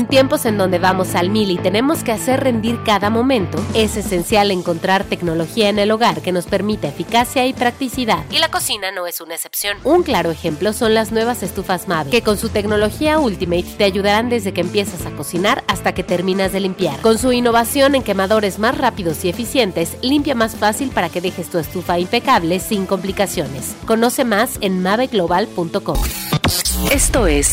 En tiempos en donde vamos al mil y tenemos que hacer rendir cada momento, es esencial encontrar tecnología en el hogar que nos permita eficacia y practicidad. Y la cocina no es una excepción. Un claro ejemplo son las nuevas estufas Mave, que con su tecnología Ultimate te ayudarán desde que empiezas a cocinar hasta que terminas de limpiar. Con su innovación en quemadores más rápidos y eficientes, limpia más fácil para que dejes tu estufa impecable sin complicaciones. Conoce más en maveglobal.com. Esto es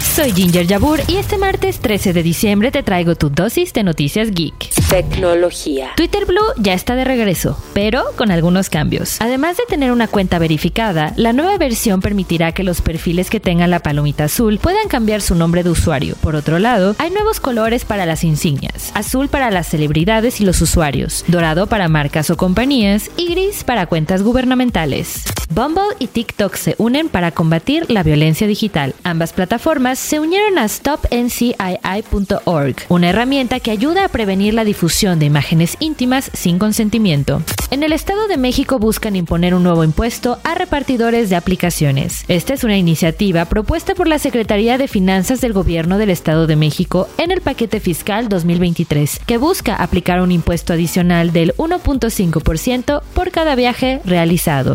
Soy Ginger Yabur y este martes 13 de diciembre te traigo tu dosis de noticias geek. Tecnología. Twitter Blue ya está de regreso, pero con algunos cambios. Además de tener una cuenta verificada, la nueva versión permitirá que los perfiles que tengan la palomita azul puedan cambiar su nombre de usuario. Por otro lado, hay nuevos colores para las insignias, azul para las celebridades y los usuarios, dorado para marcas o compañías y gris para cuentas gubernamentales. Bumble y TikTok se unen para combatir la violencia digital. Ambas plataformas se unieron a stopncii.org, una herramienta que ayuda a prevenir la difusión de imágenes íntimas sin consentimiento. En el Estado de México buscan imponer un nuevo impuesto a repartidores de aplicaciones. Esta es una iniciativa propuesta por la Secretaría de Finanzas del Gobierno del Estado de México en el paquete fiscal 2023, que busca aplicar un impuesto adicional del 1.5% por cada viaje realizado.